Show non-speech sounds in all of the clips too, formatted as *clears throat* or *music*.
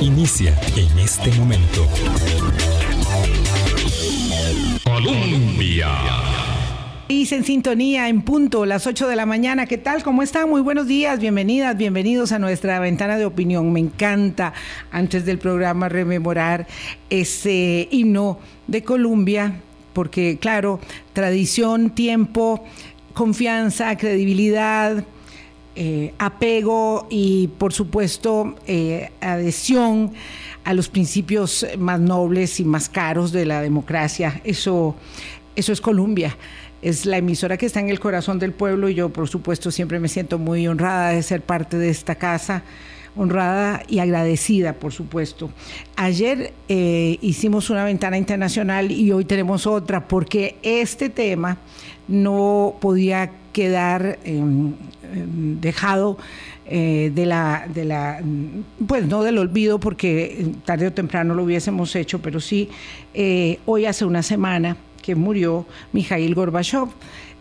inicia en este momento. Colombia. Y en sintonía en punto, las 8 de la mañana. ¿Qué tal? ¿Cómo están? Muy buenos días, bienvenidas, bienvenidos a nuestra ventana de opinión. Me encanta, antes del programa, rememorar ese himno de Colombia, porque, claro, tradición, tiempo, confianza, credibilidad, eh, apego y, por supuesto, eh, adhesión a los principios más nobles y más caros de la democracia. Eso, eso es Colombia es la emisora que está en el corazón del pueblo y yo por supuesto siempre me siento muy honrada de ser parte de esta casa, honrada y agradecida por supuesto. Ayer eh, hicimos una ventana internacional y hoy tenemos otra porque este tema no podía quedar em, em, dejado eh, de la, de la, pues no del olvido porque tarde o temprano lo hubiésemos hecho, pero sí eh, hoy hace una semana que murió Mikhail Gorbachev.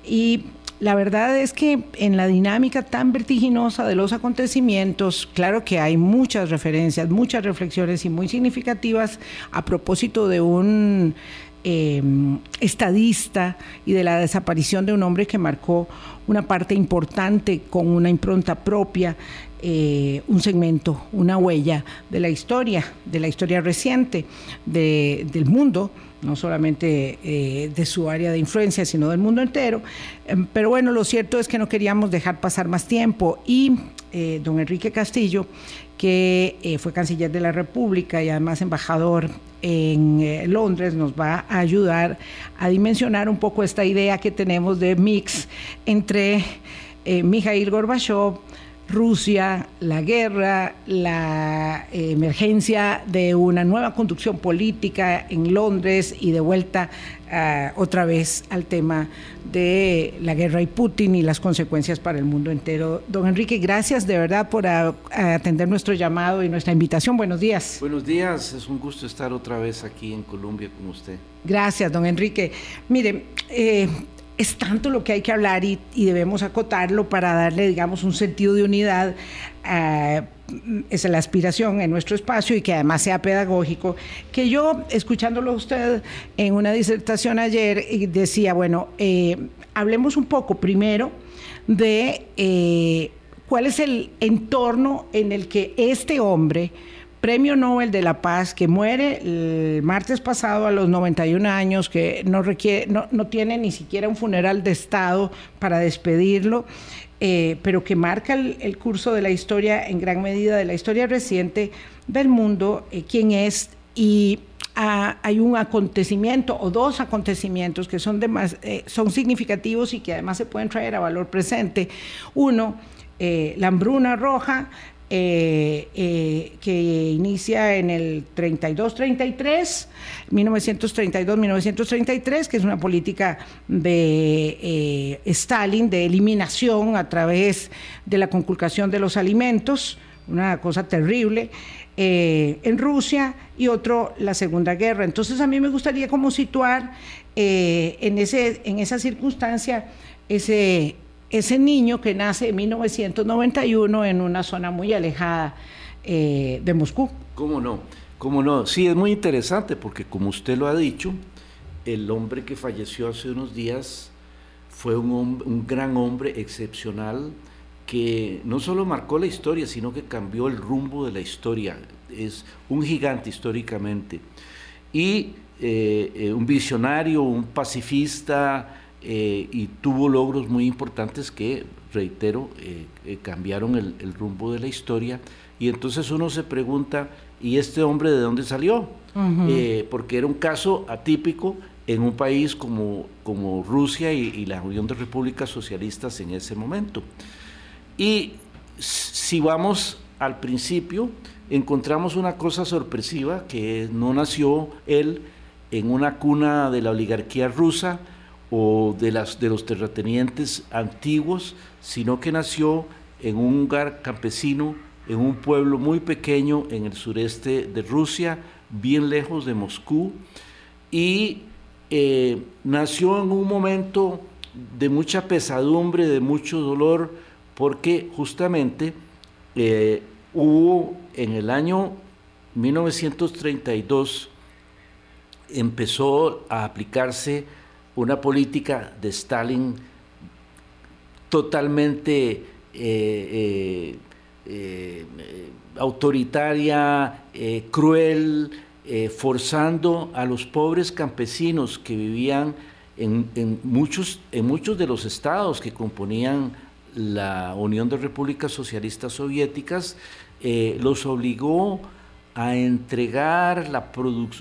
Y la verdad es que en la dinámica tan vertiginosa de los acontecimientos, claro que hay muchas referencias, muchas reflexiones y muy significativas a propósito de un eh, estadista y de la desaparición de un hombre que marcó una parte importante con una impronta propia, eh, un segmento, una huella de la historia, de la historia reciente del mundo no solamente eh, de su área de influencia, sino del mundo entero. Em, pero bueno, lo cierto es que no queríamos dejar pasar más tiempo y eh, don Enrique Castillo, que fue canciller de la República y además embajador en Londres, nos va a ayudar a dimensionar un poco esta idea que tenemos de mix entre Mikhail Gorbachev, Rusia, la guerra, la eh, emergencia de una nueva conducción política en Londres y de vuelta ah, otra vez al tema de la guerra y Putin y las consecuencias para el mundo entero. Don Enrique, gracias de verdad por atender nuestro llamado y nuestra invitación. Buenos días. Buenos días, es un gusto estar otra vez aquí en Colombia con usted. Gracias, don Enrique. Mire, eh, es tanto lo que hay que hablar y, debemos acotarlo para darle, digamos, un sentido de unidad. Eh, es la aspiración en nuestro espacio y que además sea pedagógico, que yo, escuchándolo a usted en una disertación ayer, decía, bueno, eh, hablemos un poco primero de eh, cuál es el entorno en el que este hombre, Premio Nobel de la Paz, que muere el martes pasado a los 91 años, que no, requiere, no, tiene ni siquiera un funeral de Estado para despedirlo, eh, pero que marca el, curso de la historia, en gran medida de la historia reciente del mundo, eh, quién es y hay un acontecimiento o dos acontecimientos que son, eh, son significativos y que además se pueden traer a valor presente. Uno, la hambruna roja, eh, eh, que inicia en el 32-33, 1932-1933, que es una política de eh, Stalin de eliminación a través de la conculcación de los alimentos, una cosa terrible. en Rusia y otro la Segunda Guerra. Entonces a mí me gustaría como situar en, ese, en esa circunstancia ese, ese niño que nace en 1991 en una zona muy alejada eh, de Moscú. ¿Cómo no? ¿Cómo no? Sí, es muy interesante porque como usted lo ha dicho, el hombre que falleció hace unos días fue un, gran hombre excepcional que no solo marcó la historia, sino que cambió el rumbo de la historia. Es un gigante históricamente. Y eh, eh, un visionario, un pacifista, eh, y tuvo logros muy importantes que, reitero, eh, eh, cambiaron el, rumbo de la historia. Y entonces uno se pregunta, ¿y este hombre de dónde salió? porque era un caso atípico en un país como, como Rusia y, la Unión de Repúblicas Socialistas en ese momento. Y si vamos al principio, encontramos una cosa sorpresiva, que no nació él en una cuna de la oligarquía rusa, o de, las, de los terratenientes antiguos, sino que nació en un lugar campesino, en un pueblo muy pequeño en el sureste de Rusia, bien lejos de Moscú, y eh, nació en un momento de mucha pesadumbre, de mucho dolor, porque justamente eh, hubo en el año 1932 empezó a aplicarse una política de Stalin totalmente eh, eh, eh, autoritaria, cruel, forzando a los pobres campesinos que vivían en, muchos, en muchos de los estados que componían la Unión de Repúblicas Socialistas Soviéticas, los obligó a entregar la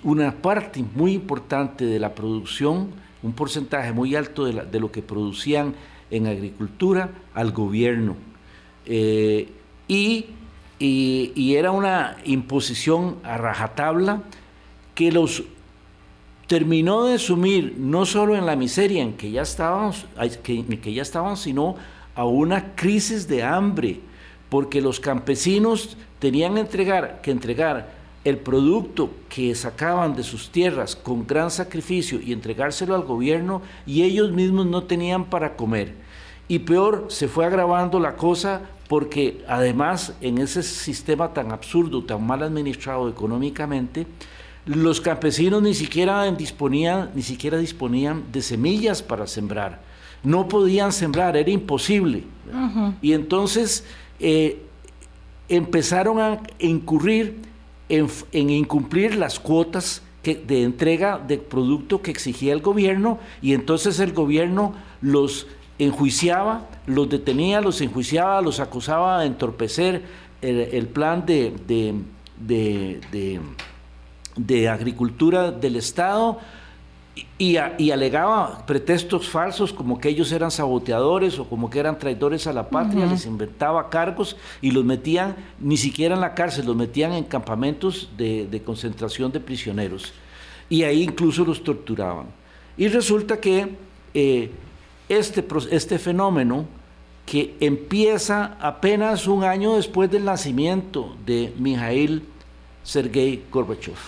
una parte muy importante de la producción, un porcentaje muy alto de, lo que producían en agricultura al gobierno. Eh, y, era una imposición a rajatabla que los terminó de sumir no solo en la miseria en que ya estaban, que, ya estaban, sino a una crisis de hambre, porque los campesinos tenían que entregar el producto que sacaban de sus tierras con gran sacrificio y entregárselo al gobierno y ellos mismos no tenían para comer. Y peor, se fue agravando la cosa porque además en ese sistema tan absurdo, tan mal administrado económicamente, los campesinos ni siquiera disponían, ni siquiera disponían de semillas para sembrar. No podían sembrar, era imposible. Y entonces eh, empezaron a incurrir en, incumplir las cuotas de entrega de producto que exigía el gobierno y entonces el gobierno los enjuiciaba, los detenía, los enjuiciaba, los acusaba de entorpecer el, plan de, de agricultura del Estado y, alegaba pretextos falsos como que ellos eran saboteadores o como que eran traidores a la patria, les inventaba cargos y los metían ni siquiera en la cárcel, los metían en campamentos de, concentración de prisioneros y ahí incluso los torturaban. Y resulta que eh, este, este fenómeno que empieza apenas un año después del nacimiento de Mijail Sergei Gorbachev.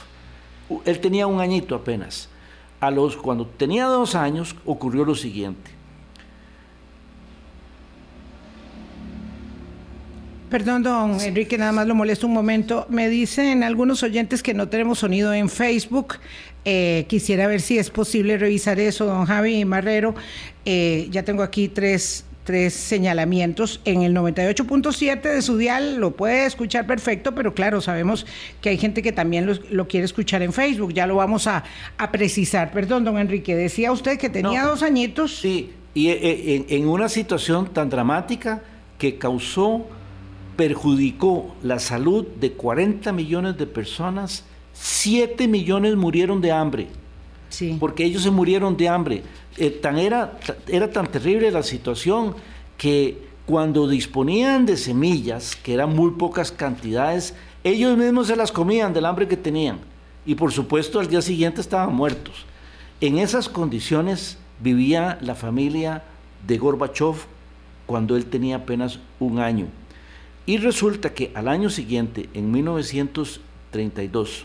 Él tenía un añito apenas a los, cuando tenía dos años, ocurrió lo siguiente. Perdón, don Enrique, nada más lo molesto un momento. Me dicen algunos oyentes que no tenemos sonido en Facebook. Eh, quisiera ver si es posible revisar eso, don Javi Marrero. Eh, ya tengo aquí tres tres señalamientos. En el 98.7 de su dial lo puede escuchar perfecto, pero claro, sabemos que hay gente que también lo, quiere escuchar en Facebook. Ya lo vamos a, precisar. Perdón, don Enrique, decía usted que tenía dos añitos. Sí, y eh, eh, en, una situación tan dramática que causó, perjudicó la salud de 40 millones de personas, 7 millones murieron de hambre. Sí. Porque ellos se murieron de hambre. Eh, tan era, era tan terrible la situación que cuando disponían de semillas, que eran muy pocas cantidades, ellos mismos se las comían del hambre que tenían. Y por supuesto al día siguiente estaban muertos. En esas condiciones vivía la familia de Gorbachev cuando él tenía apenas un año. Y resulta que al año siguiente, en 1932,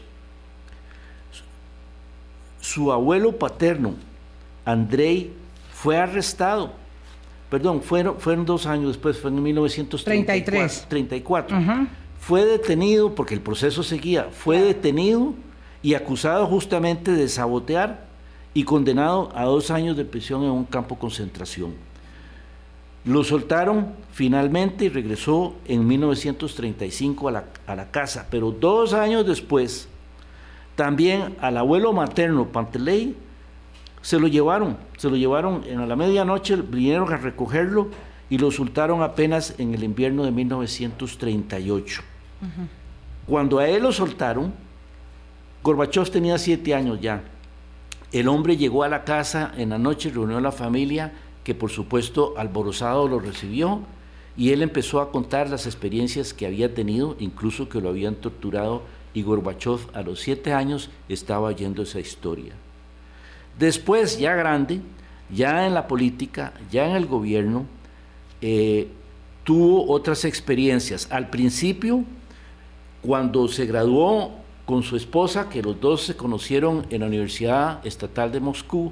su abuelo paterno, Andrei fue arrestado. Perdón, fueron, fueron dos años después, fue en 1933. 34. Fue detenido, porque el proceso seguía, fue detenido y acusado justamente de sabotear y condenado a dos años de prisión en un campo de concentración. Lo soltaron finalmente y regresó en 1935 a la, a la casa, pero dos años después, también al abuelo materno Panteley se lo llevaron, se lo llevaron en a la medianoche, vinieron a recogerlo y lo soltaron apenas en el invierno de 1938. Cuando a él lo soltaron, Gorbachev tenía siete años ya. El hombre llegó a la casa en la noche, reunió a la familia, que por supuesto alborozado lo recibió, y él empezó a contar las experiencias que había tenido, incluso que lo habían torturado, y Gorbachev a los siete años estaba oyendo esa historia. Después, ya grande, ya en la política, ya en el gobierno, eh, tuvo otras experiencias. Al principio, cuando se graduó con su esposa, que los dos se conocieron en la Universidad Estatal de Moscú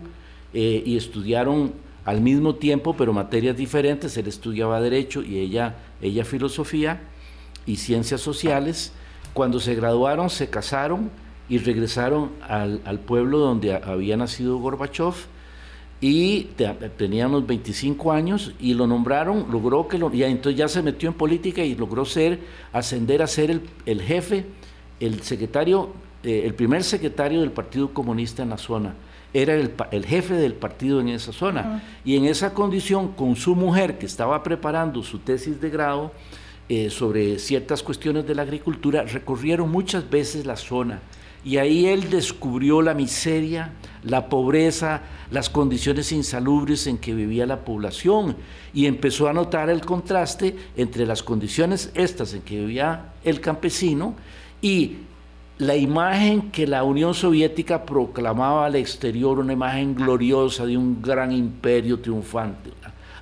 eh, y estudiaron al mismo tiempo, pero materias diferentes, él estudiaba Derecho y ella, ella Filosofía y Ciencias Sociales, Cuando se graduaron, se casaron y regresaron al, al pueblo donde había nacido Gorbachev y tenía unos 25 años y lo nombraron, logró que lo, y entonces ya se metió en política y logró ser, ascender a ser el, el jefe, el secretario, eh, el primer secretario del Partido Comunista en la zona. Era el, el jefe del partido en esa zona. Y en esa condición, con su mujer que estaba preparando su tesis de grado eh, sobre ciertas cuestiones de la agricultura, recorrieron muchas veces la zona y ahí él descubrió la miseria, la pobreza, las condiciones insalubres en que vivía la población y empezó a notar el contraste entre las condiciones estas en que vivía el campesino y la imagen que la Unión Soviética proclamaba al exterior, una imagen gloriosa de un gran imperio triunfante,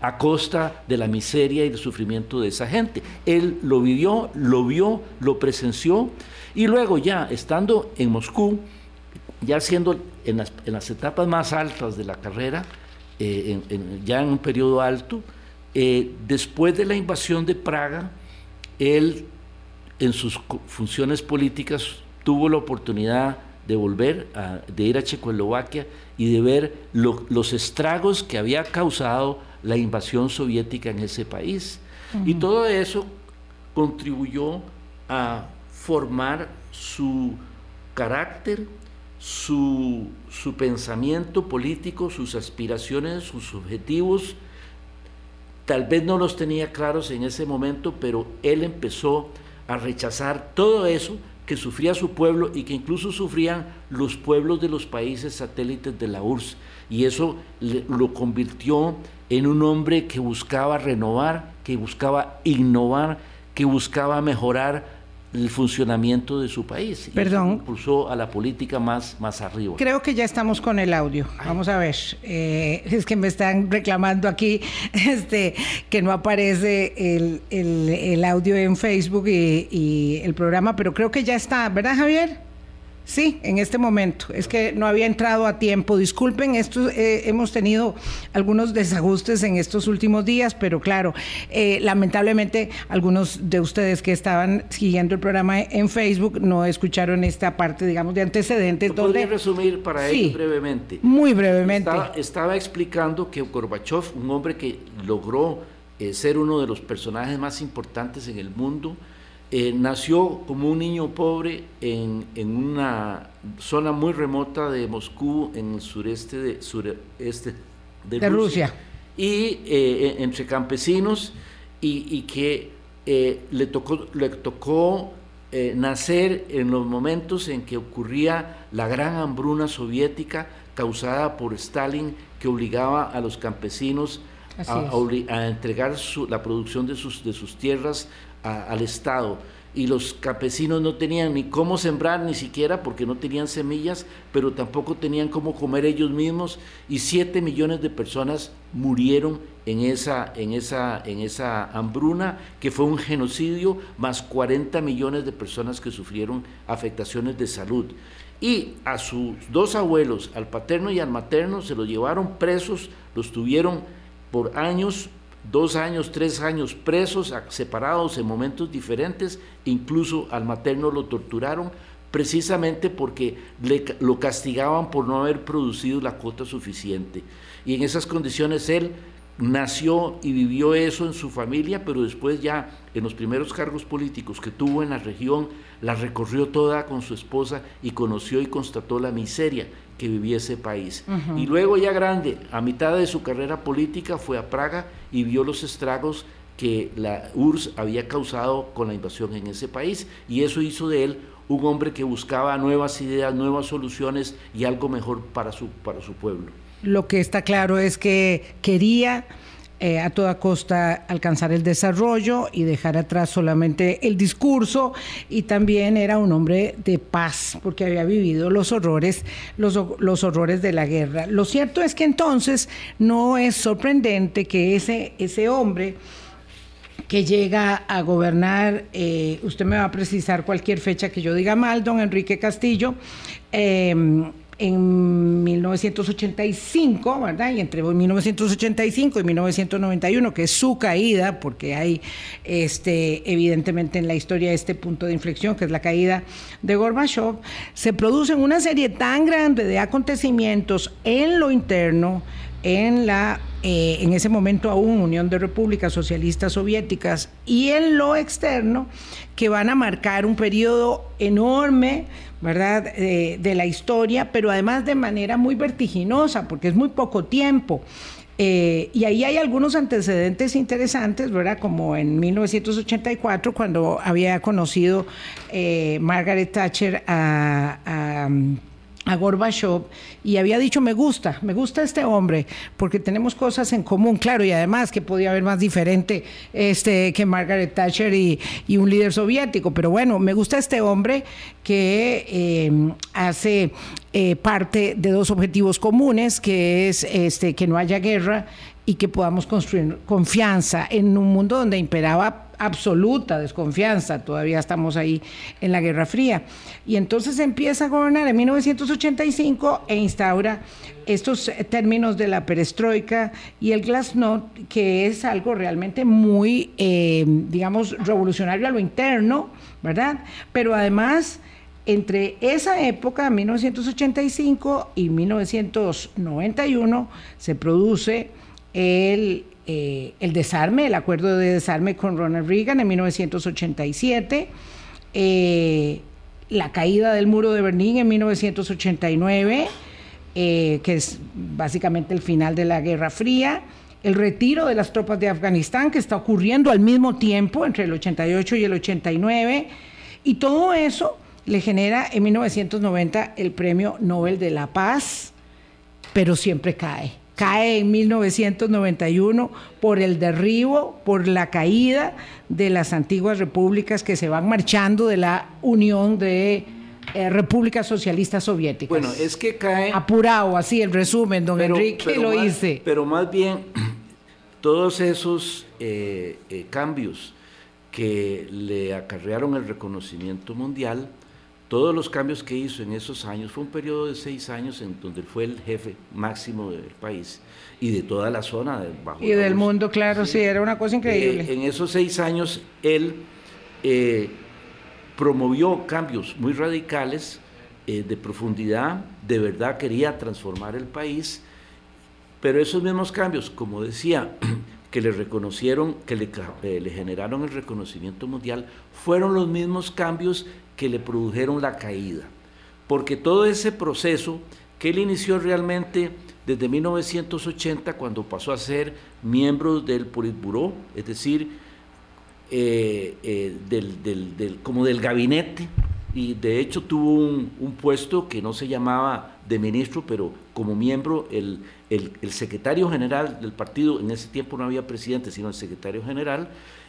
a costa de la miseria y el sufrimiento de esa gente. Él lo vivió, lo vio, lo presenció y luego ya, estando en Moscú, ya siendo en las, etapas más altas de la carrera, eh, ya en un periodo alto, eh, después de la invasión de Praga, él en sus funciones políticas tuvo la oportunidad de volver, a, de ir a Checoslovaquia y de ver los estragos que había causado la invasión soviética en ese país. Y todo eso contribuyó a formar su carácter, su, pensamiento político, sus aspiraciones, sus objetivos. Tal vez no los tenía claros en ese momento, pero él empezó a rechazar todo eso que sufría su pueblo y que incluso sufrían los pueblos de los países satélites de la URSS. Y eso lo convirtió en un hombre que buscaba renovar, que buscaba innovar, que buscaba mejorar el funcionamiento de su país. Perdón. impulsó a la política más, más arriba. Creo que ya estamos con el audio. Vamos a ver. Eh, es que me están reclamando aquí *laughs* este, que no aparece el, el, audio en Facebook y, y el programa, pero creo que ya está, ¿verdad, Javier? Sí, en este momento. Es que no había entrado a tiempo. Disculpen, esto, eh, hemos tenido algunos desajustes en estos últimos días, pero claro, eh, lamentablemente algunos de ustedes que estaban siguiendo el programa en Facebook no escucharon esta parte, digamos, de antecedentes. Donde... resumir para él brevemente? Muy brevemente. Estaba, explicando que Gorbachev, un hombre que logró eh, ser uno de los personajes más importantes en el mundo, eh, nació como un niño pobre en, una zona muy remota de Moscú, en el sureste de, sureste de, Rusia. Y eh, entre campesinos, y, que eh, le tocó, le tocó nacer en los momentos en que ocurría la gran hambruna soviética causada por Stalin, que obligaba a los campesinos a, entregar la producción de sus, de sus tierras al Estado y los campesinos no tenían ni cómo sembrar ni siquiera porque no tenían semillas, pero tampoco tenían cómo comer ellos mismos y siete millones de personas murieron en esa, en esa, en esa hambruna que fue un genocidio, más 40 millones de personas que sufrieron afectaciones de salud. Y a sus dos abuelos, al paterno y al materno, se los llevaron presos, los tuvieron por años dos años, tres años presos, separados en momentos diferentes, incluso al materno lo torturaron precisamente porque le, lo castigaban por no haber producido la cuota suficiente. Y en esas condiciones él nació y vivió eso en su familia, pero después ya en los primeros cargos políticos que tuvo en la región, la recorrió toda con su esposa y conoció y constató la miseria que vivía ese país. Y luego ya grande, a mitad de su carrera política, fue a Praga y vio los estragos que la URSS había causado con la invasión en ese país y eso hizo de él un hombre que buscaba nuevas ideas, nuevas soluciones y algo mejor para su, para su pueblo. Lo que está claro es que quería eh, a toda costa alcanzar el desarrollo y dejar atrás solamente el discurso y también era un hombre de paz porque había vivido los horrores, los, los horrores de la guerra. Lo cierto es que entonces no es sorprendente que ese, ese hombre que llega a gobernar, eh, usted me va a precisar cualquier fecha que yo diga mal, don Enrique Castillo, eh, en 1985, ¿verdad? Y entre 1985 y 1991, que es su caída, porque hay este, evidentemente en la historia este punto de inflexión, que es la caída de Gorbachev, se producen una serie tan grande de acontecimientos en lo interno, en la eh, en ese momento aún Unión de Repúblicas Socialistas Soviéticas y en lo externo que van a marcar un periodo enorme, ¿verdad?, eh, de la historia, pero además de manera muy vertiginosa, porque es muy poco tiempo. Eh, y ahí hay algunos antecedentes interesantes, ¿verdad? Como en 1984, cuando había conocido Margaret Thatcher a a Gorbachev y había dicho me gusta, me gusta este hombre porque tenemos cosas en común, claro, y además que podía haber más diferente este que Margaret Thatcher y, un líder soviético, pero bueno, me gusta este hombre que eh, hace eh, parte de dos objetivos comunes, que es este que no haya guerra y que podamos construir confianza en un mundo donde imperaba absoluta desconfianza, todavía estamos ahí en la Guerra Fría. Y entonces empieza a gobernar en 1985 e instaura estos términos de la perestroika y el glasnost, que es algo realmente muy, eh, digamos, revolucionario a lo interno, ¿verdad? Pero además entre esa época, 1985 y 1991, se produce el eh, el desarme, el acuerdo de desarme con Ronald Reagan en 1987, eh, la caída del muro de Berlín en 1989, eh, que es básicamente el final de la Guerra Fría, el retiro de las tropas de Afganistán, que está ocurriendo al mismo tiempo, entre el 88 y el 89, y todo eso le genera en 1990 el Premio Nobel de la Paz, pero siempre cae cae en 1991 por el derribo, por la caída de las antiguas repúblicas que se van marchando de la Unión de eh, Repúblicas Socialistas Soviéticas. Bueno, es que cae... Apurado, así el resumen, don Enrique lo hice. Pero más bien, *clears throat* todos esos eh, eh, cambios que le acarrearon el reconocimiento mundial, todos los cambios que hizo en esos años, fue un periodo de seis años en donde fue el jefe máximo del país y de toda la zona. De Bajo y del mundo, claro, sí, era una cosa increíble. Eh, en esos seis años él eh, promovió cambios muy radicales eh, de profundidad, de verdad quería transformar el país, pero esos mismos cambios, como decía, *clears throat* que le reconocieron, que le, le generaron el reconocimiento mundial, fueron los mismos cambios que le produjeron la caída. Porque todo ese proceso que él inició realmente desde 1980, cuando pasó a ser miembro del Politburó, es decir, eh, eh, del, como del gabinete, y de hecho tuvo un, puesto que no se llamaba de ministro, pero como miembro, el, el, secretario general del partido, en ese tiempo no había presidente, sino el secretario general,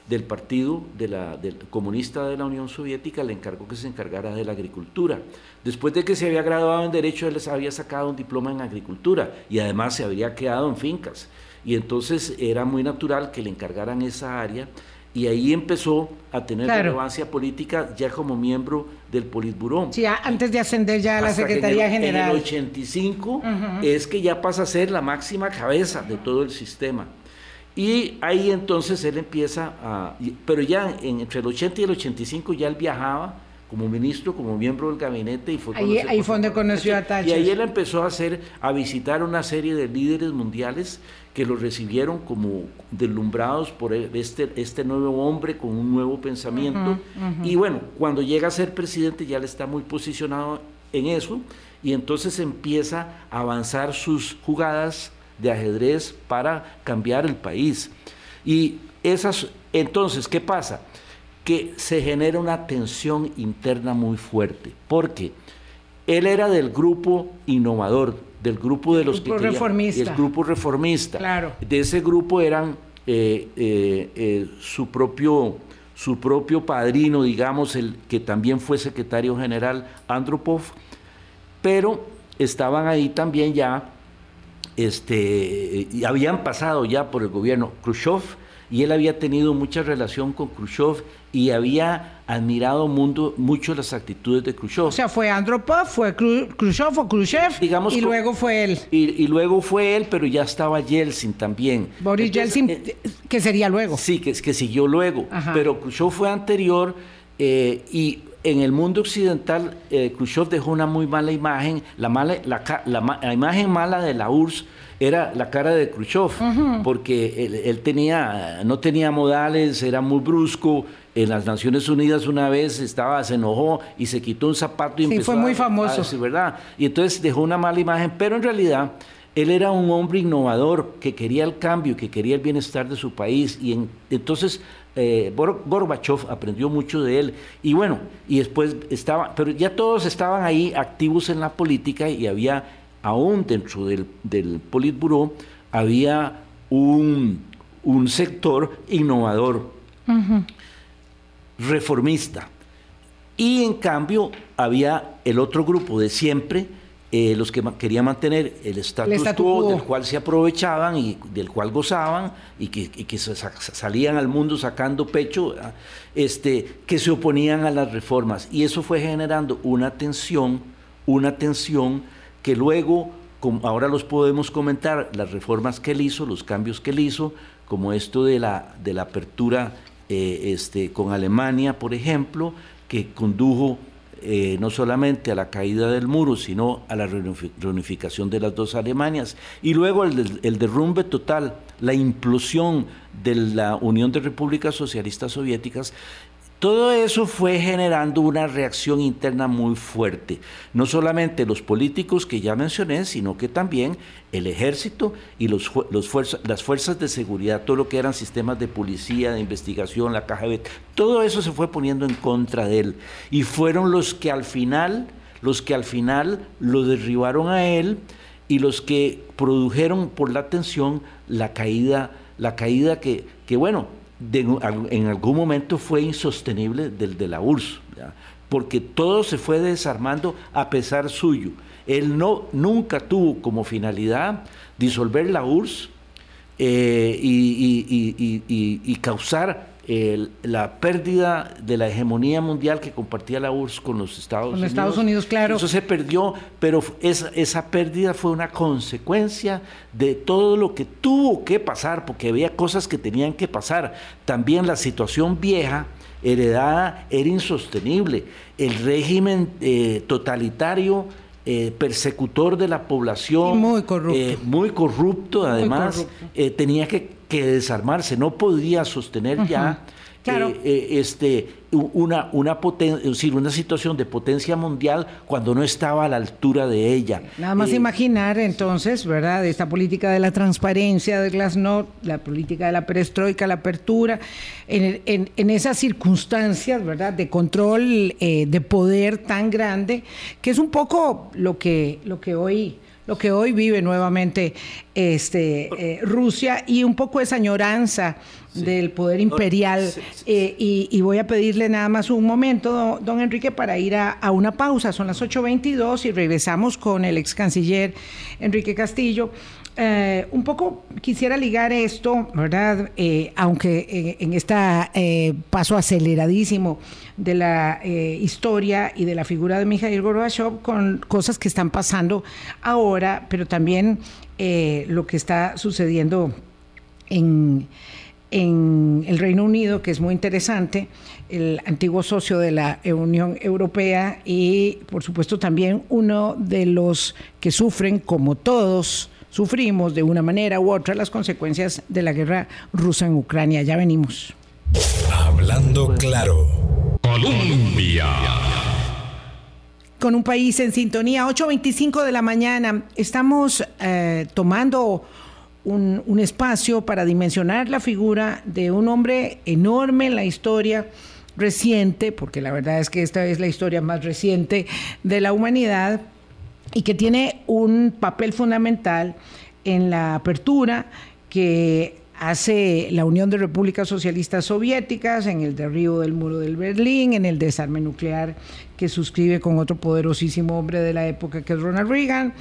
del Partido de la, del Comunista de la Unión Soviética le encargó que se encargara de la agricultura. Después de que se había graduado en Derecho, él les había sacado un diploma en agricultura y además se habría quedado en fincas. Y entonces era muy natural que le encargaran esa área y ahí empezó a tener relevancia política ya como miembro del Politburó. Sí, antes de ascender ya a la Secretaría General. En el 85 es que ya pasa a ser la máxima cabeza de todo el sistema. Y ahí entonces él empieza a, pero ya entre el 80 y el 85 ya él viajaba como ministro, como miembro del gabinete y fue ahí, ahí fue donde conoció a Thatcher. Y ahí él empezó a hacer, a visitar una serie de líderes mundiales que lo recibieron como deslumbrados por e, este, este nuevo hombre con un nuevo pensamiento. Y bueno, cuando llega a ser presidente ya le está muy posicionado en eso y entonces empieza a avanzar sus jugadas de ajedrez para cambiar el país. Y esas, entonces, ¿qué pasa? Que se genera una tensión interna muy fuerte, porque él era del grupo innovador, del grupo de los grupo que reformista. el grupo reformista. Claro. De ese grupo eran eh, eh, eh, su propio su propio padrino, digamos, el que también fue secretario general Andropov, pero estaban ahí también ya este, y habían pasado ya por el gobierno Khrushchev y él había tenido mucha relación con Khrushchev y había admirado mundo, mucho las actitudes de Khrushchev. O sea, fue Andropov, fue Khrushchev o Khrushchev, Digamos, y luego fue él. Y, luego fue él, pero ya estaba Yeltsin también. Boris Yeltsin, eh, que sería luego. Sí, que, que siguió luego. Pero Khrushchev fue anterior eh, y en el mundo occidental eh, Khrushchev dejó una muy mala imagen. La, mala, la, la imagen mala de la URSS era la cara de Khrushchev, porque él, tenía, no tenía modales, era muy brusco. En las Naciones Unidas una vez estaba, se enojó y se quitó un zapato y sí, fue muy famoso. sí, ¿verdad? Y entonces dejó una mala imagen, pero en realidad él era un hombre innovador que quería el cambio, que quería el bienestar de su país. Y entonces eh, Gorbachev aprendió mucho de él. Y bueno, y después estaba, pero ya todos estaban ahí activos en la política y había aún dentro del, del Politburo, había un, sector innovador, reformista. Y en cambio había el otro grupo de siempre, eh, los que querían mantener el status quo, del cual se aprovechaban y del cual gozaban y que, salían al mundo sacando pecho, este, que se oponían a las reformas. Y eso fue generando una tensión, una tensión que luego, como ahora los podemos comentar, las reformas que él hizo, los cambios que él hizo, como esto de la, de la apertura eh, este, con Alemania, por ejemplo, que condujo eh, no solamente a la caída del muro, sino a la reunificación de las dos Alemanias. Y luego el, el, derrumbe total, la implosión de la Unión de Repúblicas Socialistas Soviéticas, todo eso fue generando una reacción interna muy fuerte. No solamente los políticos que ya mencioné, sino que también el ejército y las fuerzas de seguridad, todo lo que eran sistemas de policía, de investigación, la caja todo eso se fue poniendo en contra de él. Y fueron los que al final, los que al final lo derribaron a él y los que produjeron por la tensión la caída, la caída que, que bueno, en algún momento fue insostenible del de la URSS, porque todo se fue desarmando a pesar suyo. Él no, nunca tuvo como finalidad disolver la URSS eh, y, causar la pérdida de la hegemonía mundial que compartía la URSS con los Estados con Unidos. Estados Unidos, claro. Eso se perdió, pero esa, esa pérdida fue una consecuencia de todo lo que tuvo que pasar, porque había cosas que tenían que pasar. También la situación vieja heredada era insostenible. El régimen eh, totalitario eh, persecutor de la población. muy corrupto. Eh, muy corrupto, además, tenía que que desarmarse, no podía sostener ya eh, eh, este, una, una, decir, una situación de potencia mundial cuando no estaba a la altura de ella. Nada más eh, imaginar entonces, ¿verdad? Esta política de la transparencia de Glasnost, la política de la perestroika, la apertura, en, en, esas circunstancias, ¿verdad? De control, de poder tan grande, que es un poco lo que, lo que hoy lo que hoy vive nuevamente este, eh, Rusia y un poco esa añoranza del poder imperial. Eh, y, voy a pedirle nada más un momento, don, Enrique, para ir a, una pausa. Son las 8.22 y regresamos con el ex canciller Enrique Castillo. Eh, un poco quisiera ligar esto, ¿verdad? aunque en este paso aceleradísimo de la eh, historia y de la figura de Mikhail Gorbachev con cosas que están pasando ahora, pero también eh, lo que está sucediendo en, en el Reino Unido, que es muy interesante, el antiguo socio de la Unión Europea y, por supuesto, también uno de los que sufren, como todos, sufrimos de una manera u otra las consecuencias de la guerra rusa en Ucrania. Ya venimos. Hablando claro. Colombia. Con un país en sintonía, 8.25 de la mañana, estamos eh, tomando un, un, espacio para dimensionar la figura de un hombre enorme en la historia reciente, porque la verdad es que esta es la historia más reciente de la humanidad y que tiene un papel fundamental en la apertura que hace la Unión de Repúblicas Socialistas Soviéticas, en el derribo del muro del Berlín, en el desarme nuclear que suscribe con otro poderosísimo hombre de la época que es Ronald Reagan,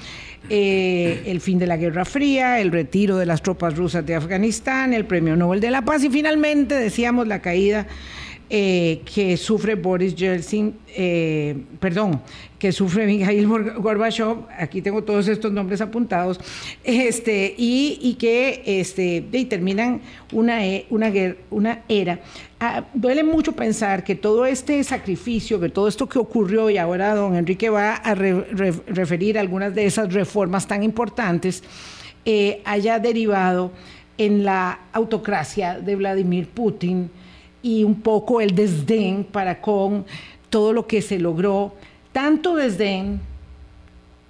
eh, el fin de la Guerra Fría, el retiro de las tropas rusas de Afganistán, el Premio Nobel de la Paz y finalmente decíamos la caída eh, que sufre Boris Yeltsin, eh, perdón, que sufre Mikhail Gorbachev, aquí tengo todos estos nombres apuntados, este, y, que este, terminan una, e, una, una era. Ah, duele mucho pensar que todo este sacrificio, que todo esto que ocurrió, y ahora don Enrique va a referir algunas de esas reformas tan importantes, eh, haya derivado en la autocracia de Vladimir Putin, y un poco el desdén para con todo lo que se logró, tanto desdén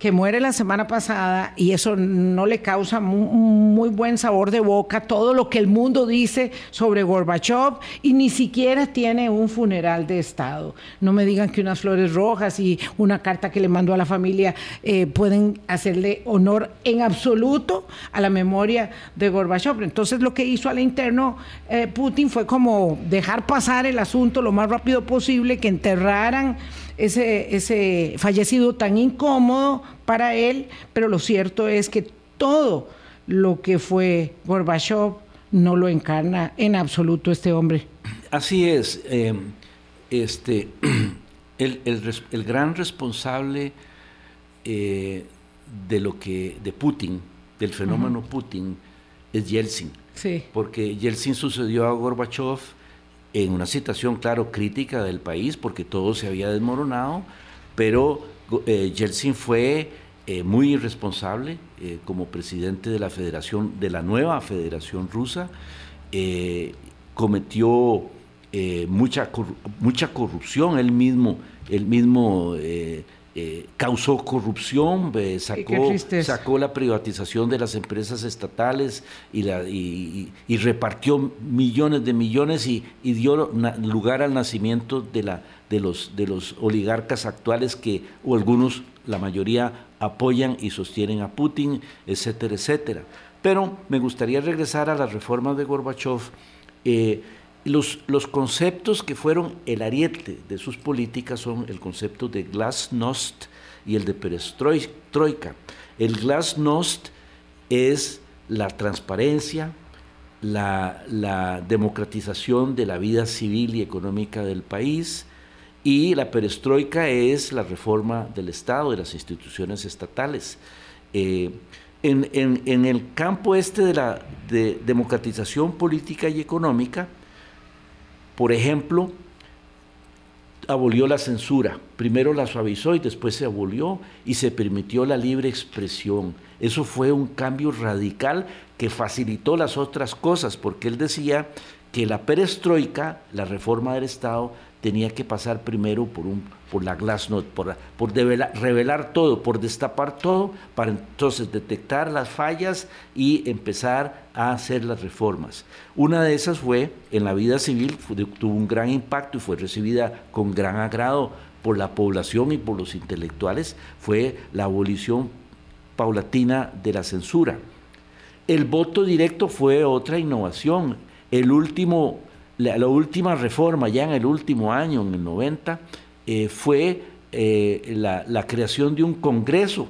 que muere la semana pasada y eso no le causa muy, buen sabor de boca todo lo que el mundo dice sobre Gorbachev y ni siquiera tiene un funeral de Estado. No me digan que unas flores rojas y una carta que le mandó a la familia eh, pueden hacerle honor en absoluto a la memoria de Gorbachev. Entonces lo que hizo al interno eh, Putin fue como dejar pasar el asunto lo más rápido posible, que enterraran ese, ese fallecido tan incómodo para él, pero lo cierto es que todo lo que fue Gorbachev no lo encarna en absoluto este hombre. Así es. Eh, este, *clears throat* el, el, gran responsable eh, de lo que de Putin, del fenómeno Putin, es Yeltsin. Sí. Porque Yeltsin sucedió a Gorbachev en una situación, claro, crítica del país, porque todo se había desmoronado, pero eh, Yeltsin fue eh, muy irresponsable eh, como presidente de la federación, de la nueva federación rusa, cometió mucha, mucha corrupción, él mismo, él mismo eh, causó corrupción, eh, sacó, sacó la privatización de las empresas estatales y, la, y, repartió millones de millones y, dio lugar al nacimiento de, la, de, los, de los oligarcas actuales que, o algunos, la mayoría, apoyan y sostienen a Putin, etcétera, etcétera. Pero me gustaría regresar a las reformas de Gorbachev. Eh, los, los, conceptos que fueron el ariete de sus políticas son el concepto de glasnost y el de perestroika. El glasnost es la transparencia, la, democratización de la vida civil y económica del país y la perestroika es la reforma del Estado, de las instituciones estatales. Eh, en, en, el campo este de la de democratización política y económica, por ejemplo, abolió la censura. Primero la suavizó y después se abolió y se permitió la libre expresión. Eso fue un cambio radical que facilitó las otras cosas, porque él decía que la perestroika, la reforma del Estado, tenía que pasar primero por, un, por la glasnost, por, por revelar todo, por destapar todo, para entonces detectar las fallas y empezar a hacer las reformas. Una de esas fue, en la vida civil, tuvo un gran impacto y fue recibida con gran agrado por la población y por los intelectuales, fue la abolición paulatina de la censura. El voto directo fue otra innovación. El último la, última reforma, ya en el último año, en el 90, eh, fue eh, la, creación de un congreso,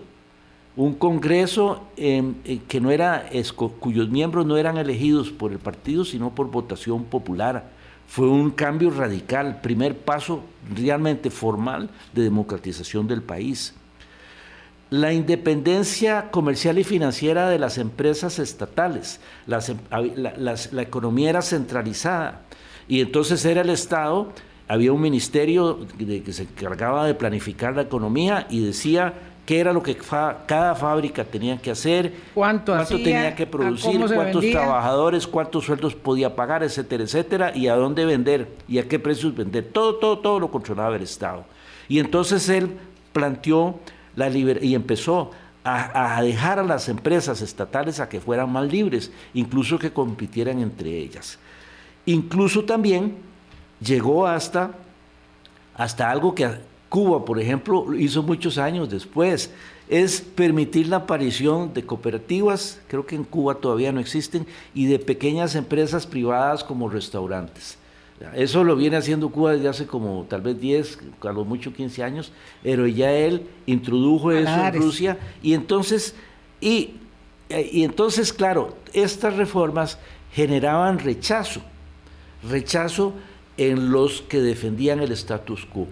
un congreso em, eh, que no era, cuyos miembros no eran elegidos por el partido, sino por votación popular. Fue un cambio radical, primer paso realmente formal de democratización del país. La independencia comercial y financiera de las empresas estatales, em, la economía era centralizada, y entonces era el Estado, había un ministerio que se encargaba de planificar la economía y decía qué era lo que cada fábrica tenía que hacer, cuánto, tenía que producir, cuántos trabajadores, cuántos sueldos podía pagar, etcétera, etcétera, y a dónde vender y a qué precios vender. Todo, todo, todo lo controlaba el Estado. Y entonces él planteó la y empezó a, a, dejar a las empresas estatales a que fueran más libres, incluso que compitieran entre ellas. Incluso también llegó hasta, hasta algo que Cuba, por ejemplo, hizo muchos años después, es permitir la aparición de cooperativas, creo que en Cuba todavía no existen, y de pequeñas empresas privadas como restaurantes. Eso lo viene haciendo Cuba desde hace como tal vez 10, a lo mucho 15 años, pero ya él introdujo eso en Rusia y entonces, y, y entonces, claro, estas reformas generaban rechazo, rechazo en los que defendían el status quo.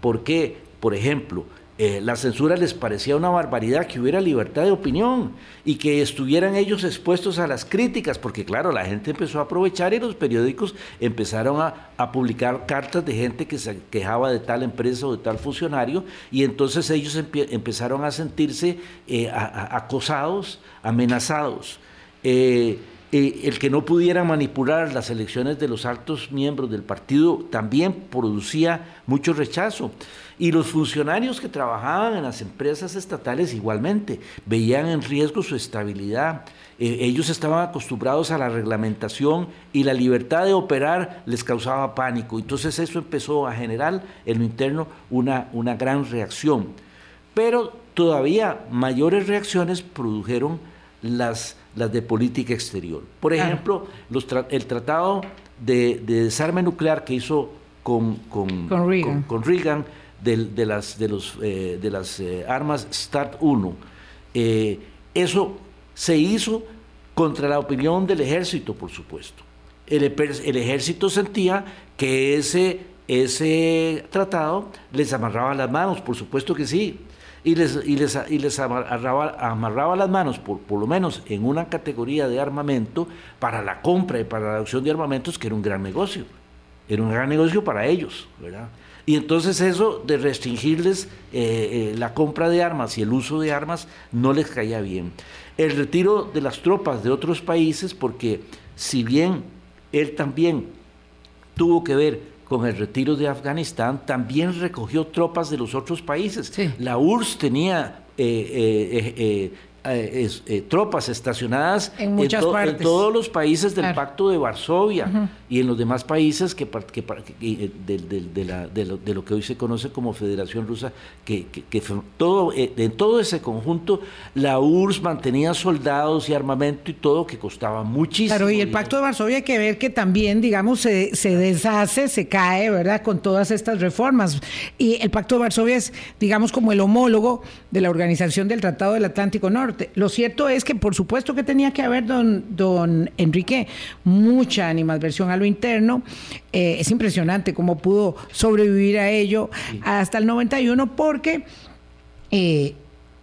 ¿Por qué? Por ejemplo, eh, la censura les parecía una barbaridad que hubiera libertad de opinión y que estuvieran ellos expuestos a las críticas, porque claro, la gente empezó a aprovechar y los periódicos empezaron a, publicar cartas de gente que se quejaba de tal empresa o de tal funcionario y entonces ellos empezaron a sentirse eh, acosados, amenazados. Eh, el que no pudieran manipular las elecciones de los altos miembros del partido también producía mucho rechazo. Y los funcionarios que trabajaban en las empresas estatales igualmente veían en riesgo su estabilidad. Eh, ellos estaban acostumbrados a la reglamentación y la libertad de operar les causaba pánico. Entonces eso empezó a generar en lo interno una, una gran reacción. Pero todavía mayores reacciones produjeron las, las de política exterior. Por ejemplo, el tratado de, desarme nuclear que hizo con, con, con Reagan de, las, de, los, eh, de las eh, armas START 1. Eh, eso se hizo contra la opinión del ejército, por supuesto. El, el ejército sentía que ese, ese tratado les amarraba las manos, por supuesto que sí. Y les, y les, y les amarraba, amarraba, las manos, por, por lo menos en una categoría de armamento, para la compra y para la adopción de armamentos, que era un gran negocio. Era un gran negocio para ellos, ¿verdad? Y entonces eso de restringirles eh, eh, la compra de armas y el uso de armas no les caía bien. El retiro de las tropas de otros países, porque si bien él también tuvo que ver con el retiro de Afganistán, también recogió tropas de los otros países. La URSS tenía eh, eh, eh, tropas estacionadas en, muchas en, todos los países del Pacto de Varsovia y en los demás países que, que, eh, de, lo, que hoy se conoce como Federación Rusa, que, todo, en todo ese conjunto la URSS mantenía soldados y armamento y todo que costaba muchísimo. Claro, y el Pacto de Varsovia hay que ver que también, digamos, se, se deshace, se cae, ¿verdad?, con todas estas reformas. Y el Pacto de Varsovia es, digamos, como el homólogo de la Organización del Tratado del Atlántico Norte lo cierto es que por supuesto que tenía que haber, don, don Enrique, mucha animadversión a lo interno. Eh, es impresionante cómo pudo sobrevivir a ello hasta el 91 porque... Eh,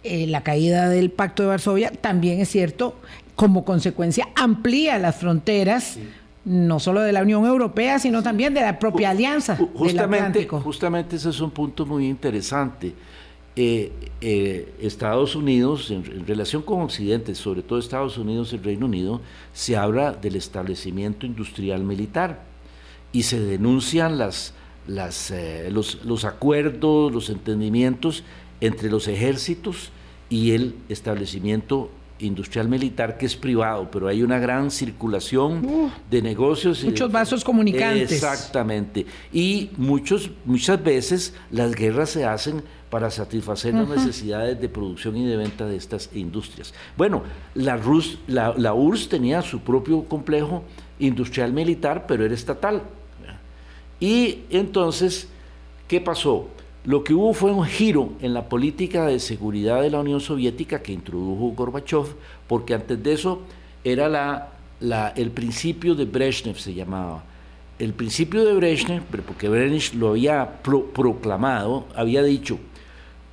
eh, la caída del Pacto de Varsovia también es cierto, como consecuencia amplía las fronteras, no solo de la Unión Europea, sino también de la propia alianza. Justamente, justamente ese es un punto muy interesante. Eh, eh, Estados Unidos, en, relación con Occidente, sobre todo Estados Unidos y el Reino Unido, se habla del establecimiento industrial militar y se denuncian eh, los, los, acuerdos, los entendimientos entre los ejércitos y el establecimiento industrial militar que es privado, pero hay una gran circulación de negocios. Muchos vasos comunicantes. Exactamente. Y muchos, muchas veces las guerras se hacen para satisfacer las necesidades de producción y de venta de estas industrias. Bueno, la, Rus, la, la URSS tenía su propio complejo industrial militar, pero era estatal. Y entonces, ¿qué pasó? Lo que hubo fue un giro en la política de seguridad de la Unión Soviética que introdujo Gorbachev, porque antes de eso era la, la, el principio de Brezhnev, se llamaba. El principio de Brezhnev, porque Brezhnev lo había proclamado, había dicho,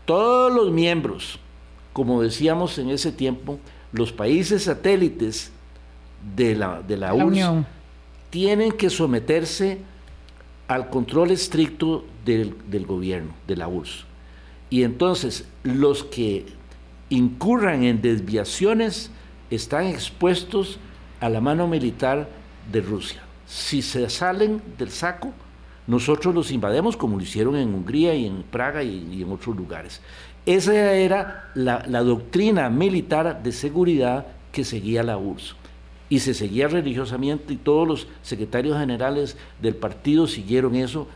todos los miembros, como decíamos en ese tiempo, los países satélites de la, de la, URSS tienen que someterse al control estricto del, del, gobierno, de la URSS. Y entonces los que incurran en desviaciones están expuestos a la mano militar de Rusia. Si se salen del saco, nosotros los invademos como lo hicieron en Hungría y en Praga y, en otros lugares. Esa era la, doctrina militar de seguridad que seguía la URSS. Y se seguía religiosamente y todos los secretarios generales del partido siguieron eso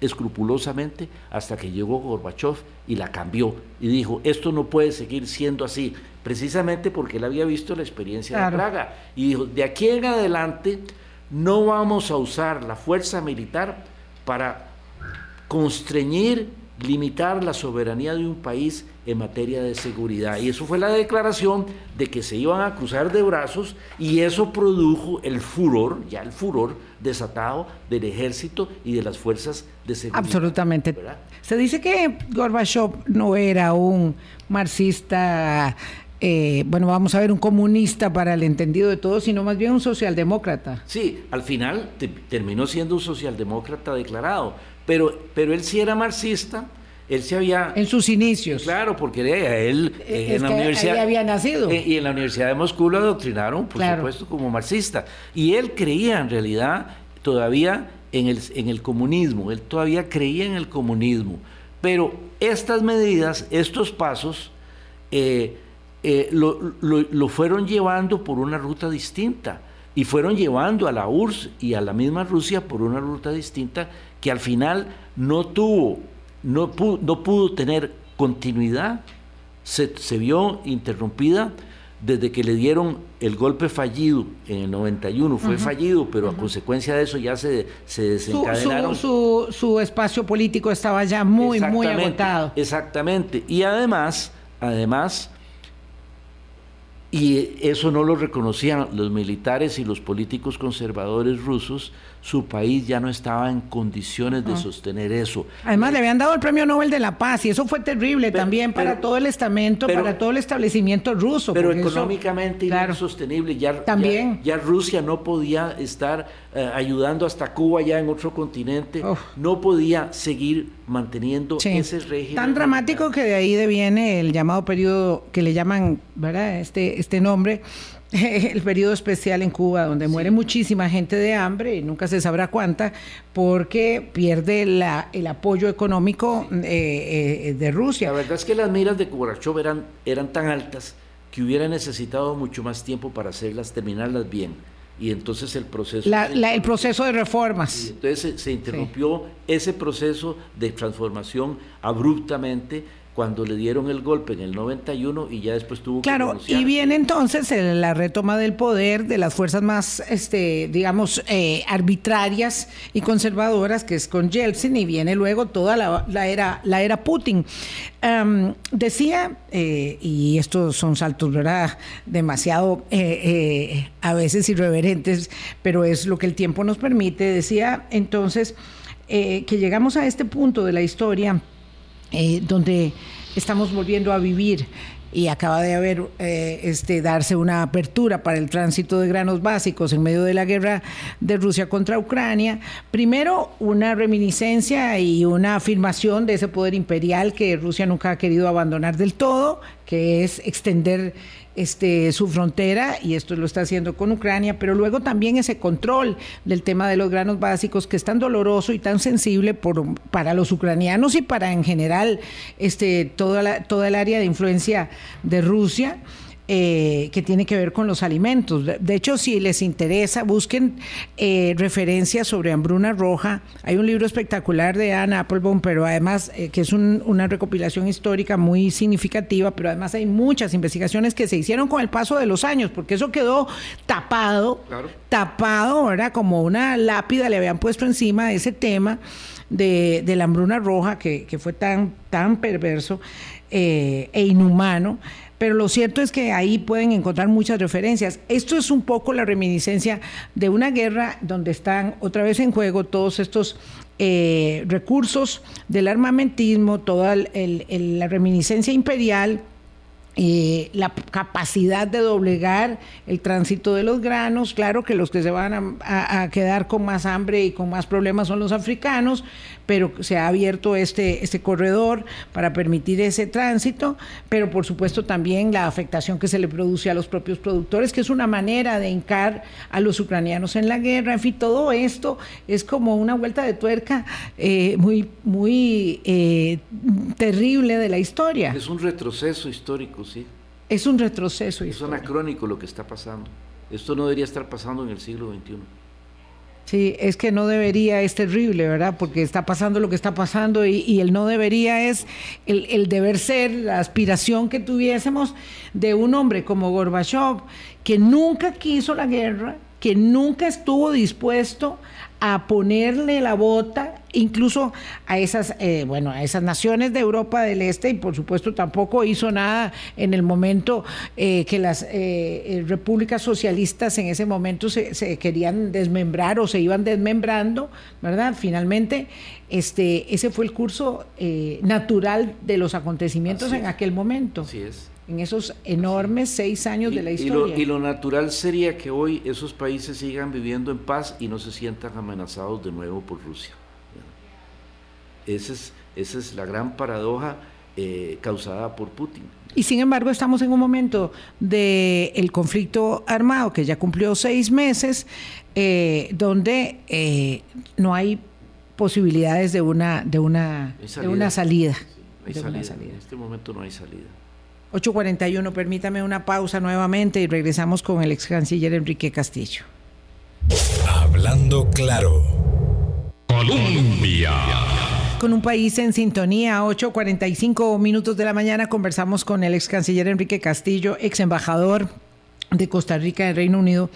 escrupulosamente hasta que llegó Gorbachev y la cambió y dijo, esto no puede seguir siendo así, precisamente porque él había visto la experiencia de Praga y dijo, de aquí en adelante no vamos a usar la fuerza militar para constreñir, limitar la soberanía de un país en materia de seguridad. Y eso fue la declaración de que se iban a cruzar de brazos y eso produjo el furor, ya el furor desatado del ejército y de las fuerzas de seguridad. Absolutamente. Se dice que Gorbachev no era un marxista, eh, bueno, vamos a ver, un comunista para el entendido de todo, sino más bien un socialdemócrata. Sí, al final terminó siendo un socialdemócrata declarado, pero, pero él sí era marxista él se había... En sus inicios. Claro, porque él eh, en la universidad... había nacido. Eh, y en la Universidad de Moscú lo adoctrinaron, por supuesto, como marxista. Y él creía en realidad todavía en el, en el comunismo, él todavía creía en el comunismo. Pero estas medidas, estos pasos, eh, lo, lo fueron llevando por una ruta distinta y fueron llevando a la URSS y a la misma Rusia por una ruta distinta que al final no tuvo no pudo, no pudo tener continuidad, se, vio interrumpida desde que le dieron el golpe fallido en el 91, fue fallido, pero a consecuencia de eso ya se, se desencadenaron. Su, su, espacio político estaba ya muy, muy agotado. Exactamente, y además, además, y eso no lo reconocían los militares y los políticos conservadores rusos, su país ya no estaba en condiciones de sostener eso. Además, le habían dado el Premio Nobel de la Paz y eso fue terrible también para todo el estamento, para todo el establecimiento ruso. Pero económicamente era insostenible. Ya, también. Ya, Rusia no podía estar eh, ayudando hasta Cuba ya en otro continente, no podía seguir manteniendo ese régimen. Tan dramático que de ahí deviene el llamado periodo que le llaman, ¿verdad? Este, este nombre *laughs* el periodo especial en Cuba, donde muere muchísima gente de hambre, y nunca se sabrá cuánta, porque pierde la, el apoyo económico eh, eh, de Rusia. La verdad es que las miras de Kubachov eran, eran tan altas que hubiera necesitado mucho más tiempo para hacerlas, terminarlas bien. Y entonces el proceso... el proceso de reformas. entonces se, interrumpió ese proceso de transformación abruptamente cuando le dieron el golpe en el 91 y ya después tuvo claro, y viene entonces la retoma del poder de las fuerzas más, este, digamos, eh, arbitrarias y conservadoras, que es con Yeltsin, y viene luego toda la, era, la era Putin. decía, eh, y estos son saltos, ¿verdad?, demasiado eh, a veces irreverentes, pero es lo que el tiempo nos permite, decía entonces que llegamos a este punto de la historia eh, donde estamos volviendo a vivir y acaba de haber eh, este, darse una apertura para el tránsito de granos básicos en medio de la guerra de Rusia contra Ucrania. Primero, una reminiscencia y una afirmación de ese poder imperial que Rusia nunca ha querido abandonar del todo, que es extender este, su frontera, y esto lo está haciendo con Ucrania, pero luego también ese control del tema de los granos básicos, que es tan doloroso y tan sensible por, para los ucranianos y para en general este, toda, la, toda el área de influencia de Rusia. Eh, que tiene que ver con los alimentos. De hecho, si les interesa, busquen eh, referencias sobre hambruna roja. Hay un libro espectacular de Anna Applebaum, pero además eh, que es una recopilación histórica muy significativa, pero además hay muchas investigaciones que se hicieron con el paso de los años, porque eso quedó tapado, tapado, ¿verdad? Como una lápida le habían puesto encima de ese tema de, la hambruna roja que, que, fue tan, tan perverso e inhumano pero lo cierto es que ahí pueden encontrar muchas referencias. Esto es un poco la reminiscencia de una guerra donde están otra vez en juego todos estos eh, recursos del armamentismo, toda la reminiscencia imperial eh, la capacidad de doblegar el tránsito de los granos. Claro que los que se van a, quedar con más hambre y con más problemas son los africanos, pero se ha abierto este, este corredor para permitir ese tránsito, pero por supuesto también la afectación que se le produce a los propios productores, que es una manera de hincar a los ucranianos en la guerra. En fin, todo esto es como una vuelta de tuerca eh, muy, muy eh, terrible de la historia. Es un retroceso histórico es un retroceso. Es anacrónico lo que está pasando. Esto no debería estar pasando en el siglo XXI. Sí, es que no debería, es terrible, ¿verdad? Porque está pasando lo que está pasando y, el no debería es el, el, deber ser, la aspiración que tuviésemos de un hombre como Gorbachev, que nunca quiso la guerra, que nunca estuvo dispuesto a ponerle la bota incluso a esas, eh, bueno, a esas naciones de Europa del Este y por supuesto tampoco hizo nada en el momento eh, que las eh, repúblicas socialistas en ese momento se, querían desmembrar o se iban desmembrando, ¿verdad? Finalmente, este, ese fue el curso natural de los acontecimientos en aquel momento. Así es en esos enormes seis años de la historia. Y lo, natural sería que hoy esos países sigan viviendo en paz y no se sientan amenazados de nuevo por Rusia. Esa es, esa es la gran paradoja eh, causada por Putin. Y sin embargo estamos en un momento del el conflicto armado que ya cumplió seis meses, eh, donde eh, no hay posibilidades de una, de una, De una salida. En este momento no hay salida. 8.41, permítame una pausa nuevamente y regresamos con el ex canciller Enrique Castillo. Hablando claro. Colombia. Con un país en sintonía, 8.45 minutos de la mañana, conversamos con el ex canciller Enrique Castillo, ex embajador de Costa Rica en Reino Unido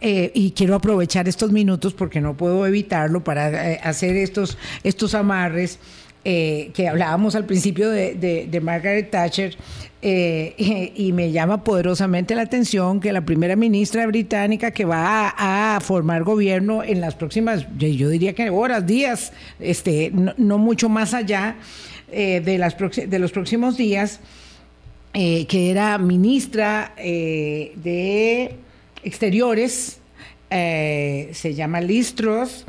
eh, y quiero aprovechar estos minutos porque no puedo evitarlo para eh, hacer estos, estos amarres eh, que hablábamos al principio de, Margaret Thatcher, eh, *laughs* y, me llama poderosamente la atención que la primera ministra británica que va a, formar gobierno en las próximas, yo diría que horas, días, este, no, mucho más allá eh, de, las de los próximos días, que era ministra de Exteriores, se llama Listros.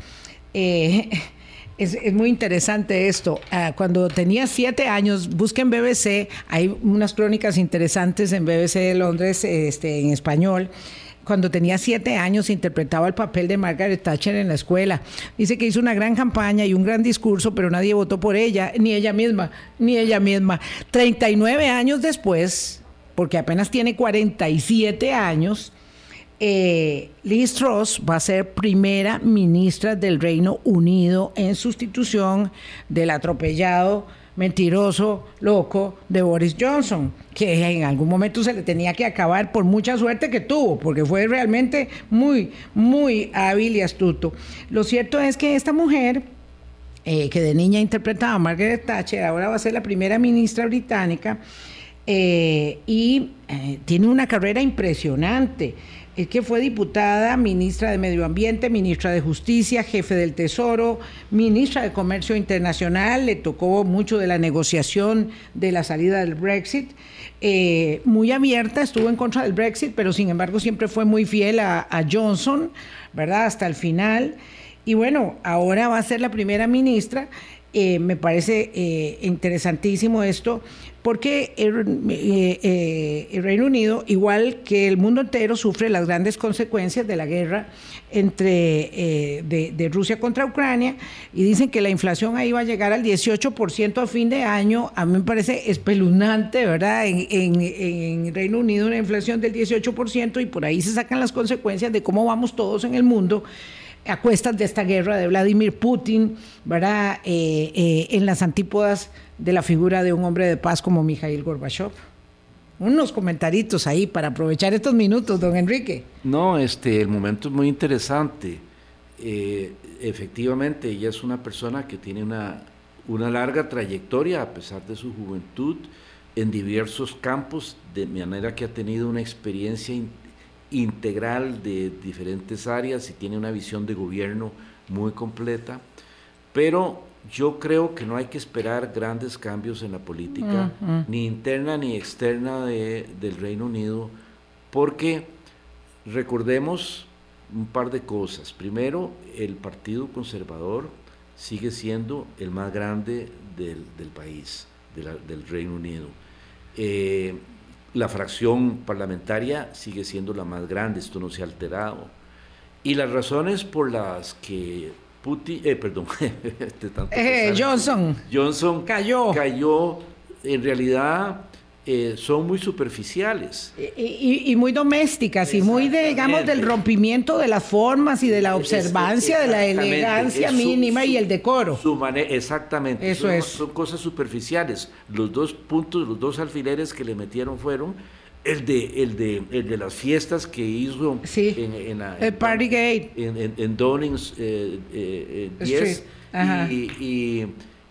Es, muy interesante esto. Ah, cuando tenía siete años, busquen BBC, hay unas crónicas interesantes en BBC de Londres este, en español. Cuando tenía siete años interpretaba el papel de Margaret Thatcher en la escuela. Dice que hizo una gran campaña y un gran discurso, pero nadie votó por ella, ni ella misma, ni ella misma. 39 años después, porque apenas tiene 47 años, eh, Liz Truss va a ser primera ministra del Reino Unido en sustitución del atropellado, mentiroso, loco de Boris Johnson, que en algún momento se le tenía que acabar por mucha suerte que tuvo, porque fue realmente muy, muy hábil y astuto. Lo cierto es que esta mujer... Eh, que de niña interpretaba a Margaret Thatcher, ahora va a ser la primera ministra británica eh, y tiene una carrera impresionante es que fue diputada, ministra de Medio Ambiente, ministra de Justicia, jefe del Tesoro, ministra de Comercio Internacional, le tocó mucho de la negociación de la salida del Brexit, eh, muy abierta, estuvo en contra del Brexit, pero sin embargo siempre fue muy fiel a, Johnson, ¿verdad? Hasta el final. Y bueno, ahora va a ser la primera ministra. Eh, me parece eh, interesantísimo esto, porque eh, eh, el, Reino Unido, igual que el mundo entero, sufre las grandes consecuencias de la guerra entre eh, de, Rusia contra Ucrania y dicen que la inflación ahí va a llegar al 18% a fin de año. A mí me parece espeluznante, ¿verdad? En, en Reino Unido una inflación del 18% y por ahí se sacan las consecuencias de cómo vamos todos en el mundo a cuestas de esta guerra de Vladimir Putin, ¿verdad? en las antípodas de la figura de un hombre de paz como Mikhail Gorbachev. Unos comentaritos ahí para aprovechar estos minutos, don Enrique. No, este, el momento es muy interesante. Eh, efectivamente, ella es una persona que tiene una, una larga trayectoria a pesar de su juventud en diversos campos, de manera que ha tenido una experiencia integral de diferentes áreas y tiene una visión de gobierno muy completa, pero yo creo que no hay que esperar grandes cambios en la política, ni interna ni externa del Reino Unido, porque recordemos un par de cosas. Primero, el Partido Conservador sigue siendo el más grande del, país, del Reino Unido. Eh, la fracción parlamentaria sigue siendo la más grande, esto no se ha alterado. Y las razones por las que Putin, eh, perdón, *laughs* este eh, Johnson. Johnson cayó. Cayó, en realidad, eh, son muy superficiales. Y, muy domésticas, y muy, de, digamos, del rompimiento de las formas y de la observancia, de la elegancia mínima y el decoro. Su exactamente. Eso son, es. Son cosas superficiales. Los dos puntos, los dos alfileres que le metieron fueron el de, el de, el de las fiestas que hizo en, en, el Party Gate. En, en, Downings 10 eh, eh, y,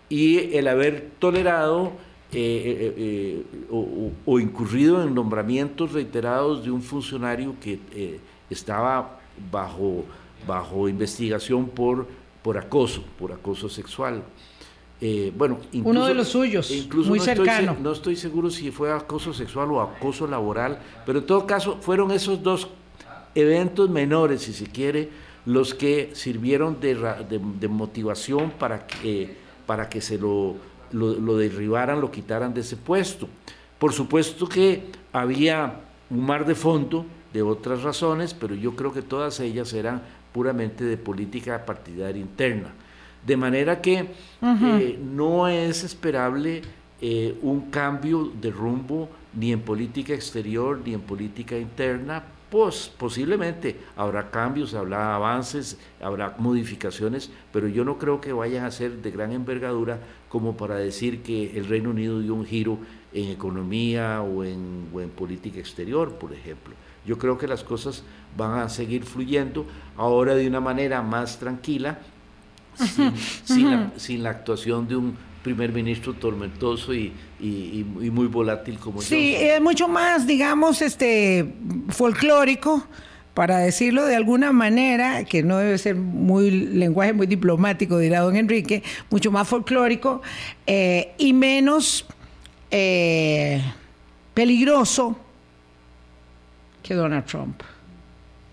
y, el haber tolerado eh, eh, eh, o, incurrido en nombramientos reiterados de un funcionario que estaba bajo, bajo investigación por, por acoso, por acoso sexual. bueno, uno de los suyos, incluso muy cercano. no estoy seguro si fue acoso sexual o acoso laboral, pero en todo caso fueron esos dos eventos menores, si se quiere, los que sirvieron de, de motivación para que, para que se lo lo, derribaran, lo quitaran de ese puesto. Por supuesto que había un mar de fondo de otras razones, pero yo creo que todas ellas eran puramente de política partidaria interna. De manera que eh, no es esperable eh, un cambio de rumbo ni en política exterior ni en política interna pues posiblemente habrá cambios, habrá avances, habrá modificaciones, pero yo no creo que vayan a ser de gran envergadura como para decir que el Reino Unido dio un giro en economía o en, política exterior, por ejemplo. Yo creo que las cosas van a seguir fluyendo ahora de una manera más tranquila, *laughs* sin la actuación de un primer ministro tormentoso y, muy volátil como Sí, es mucho más, digamos, este folclórico, para decirlo de alguna manera, que no debe ser muy lenguaje muy diplomático, dirá don Enrique, mucho más folclórico eh, y menos eh, peligroso que Donald Trump.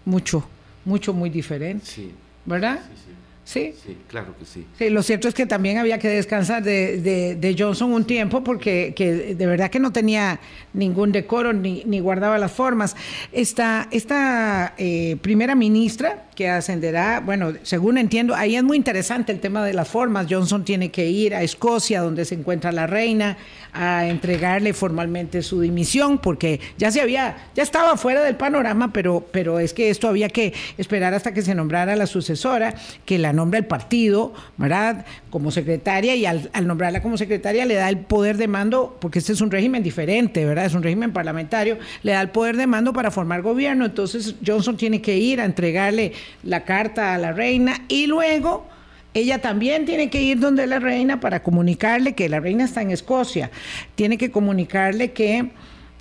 Mucho, mucho, muy diferente. Sí. ¿Verdad? Sí, sí. Sí. Sí, claro que sí. Sí, lo cierto es que también había que descansar de, Johnson un tiempo porque de verdad que no tenía ningún decoro ni, ni guardaba las formas. Esta, esta eh, primera ministra que ascenderá, bueno, según entiendo, ahí es muy interesante el tema de las formas. Johnson tiene que ir a Escocia, donde se encuentra la reina, a entregarle formalmente su dimisión, porque ya se había, ya estaba fuera del panorama, pero, pero es que esto había que esperar hasta que se nombrara la sucesora, que la nombra el partido, ¿verdad? Como secretaria, y al, al nombrarla como secretaria le da el poder de mando, porque este es un régimen diferente, ¿verdad? Es un régimen parlamentario, le da el poder de mando para formar gobierno. Entonces Johnson tiene que ir a entregarle la carta a la reina y luego ella también tiene que ir donde la reina para comunicarle que la reina está en Escocia. Tiene que comunicarle que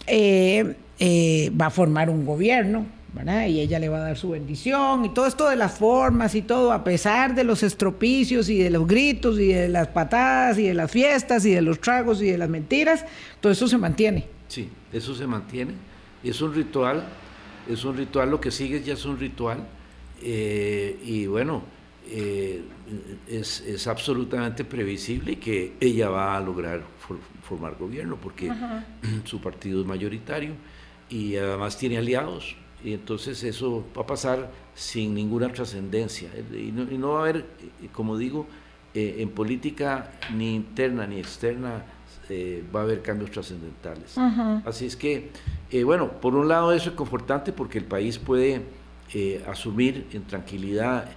eh, eh, va a formar un gobierno. Y ella le va a dar su bendición y todo esto de las formas y todo, a pesar de los estropicios y de los gritos y de las patadas y de las fiestas y de los tragos y de las mentiras, todo eso se mantiene. Sí, eso se mantiene. Es un ritual, es un ritual, lo que sigue ya es un ritual. Eh, y bueno, eh, es, absolutamente previsible que ella va a lograr formar gobierno porque *clears throat* su partido es mayoritario y además tiene aliados. Y entonces eso va a pasar sin ninguna trascendencia. Y, no, va a haber, como digo, eh, en política ni interna ni externa eh, va a haber cambios trascendentales. Así es que, bueno, por un lado eso es confortante porque el país puede asumir en tranquilidad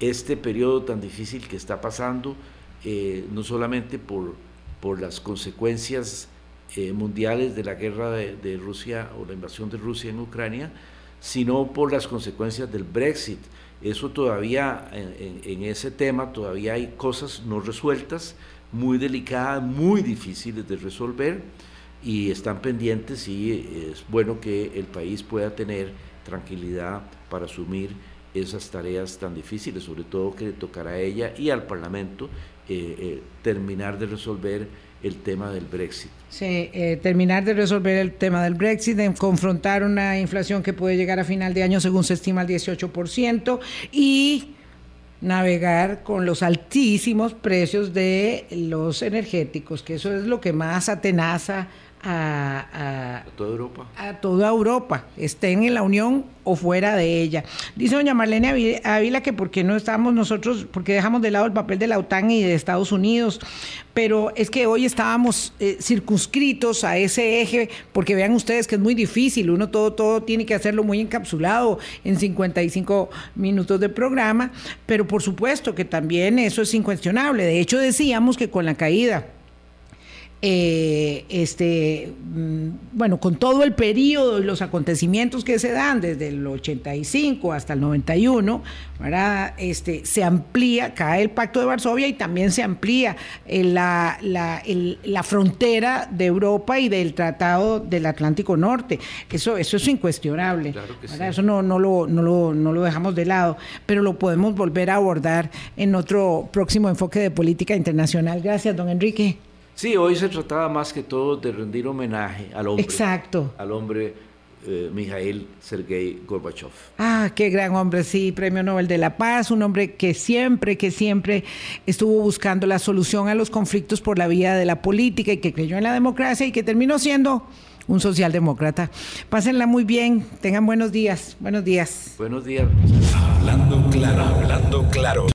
este periodo tan difícil que está pasando, eh, no solamente por, por las consecuencias eh, mundiales de la guerra de, Rusia o la invasión de Rusia en Ucrania, sino por las consecuencias del Brexit. Eso todavía, en, ese tema, todavía hay cosas no resueltas, muy delicadas, muy difíciles de resolver y están pendientes y es bueno que el país pueda tener tranquilidad para asumir esas tareas tan difíciles, sobre todo que le tocará a ella y al Parlamento eh, eh, terminar de resolver el tema del Brexit. Sí, eh, terminar de resolver el tema del Brexit, de confrontar una inflación que puede llegar a final de año, según se estima, al 18%, y navegar con los altísimos precios de los energéticos, que eso es lo que más atenaza a, toda Europa. A toda Europa, estén en la Unión o fuera de ella. Dice doña Marlene Ávila que por qué no estamos nosotros, porque dejamos de lado el papel de la OTAN y de Estados Unidos, pero es que hoy estábamos eh, circunscritos a ese eje, porque vean ustedes que es muy difícil, uno todo, todo tiene que hacerlo muy encapsulado en 55 minutos de programa, pero por supuesto que también eso es incuestionable. De hecho decíamos que con la caída eh, este, mm, bueno, con todo el periodo y los acontecimientos que se dan desde el 85 hasta el 91, Este, se amplía, cae el Pacto de Varsovia y también se amplía eh, la, la, frontera de Europa y del Tratado del Atlántico Norte. Eso, eso es incuestionable. Eso no, no, lo, no, lo, no lo dejamos de lado, pero lo podemos volver a abordar en otro próximo enfoque de política internacional. Gracias, don Enrique. Sí, hoy se trataba más que todo de rendir homenaje al hombre. Exacto. Al hombre eh, Mikhail Sergei Gorbachev. Ah, qué gran hombre, sí, Premio Nobel de la Paz, un hombre que siempre, que siempre estuvo buscando la solución a los conflictos por la vía de la política y que creyó en la democracia y que terminó siendo un socialdemócrata. Pásenla muy bien, tengan buenos días, buenos días. Buenos días. Hablando claro, hablando claro.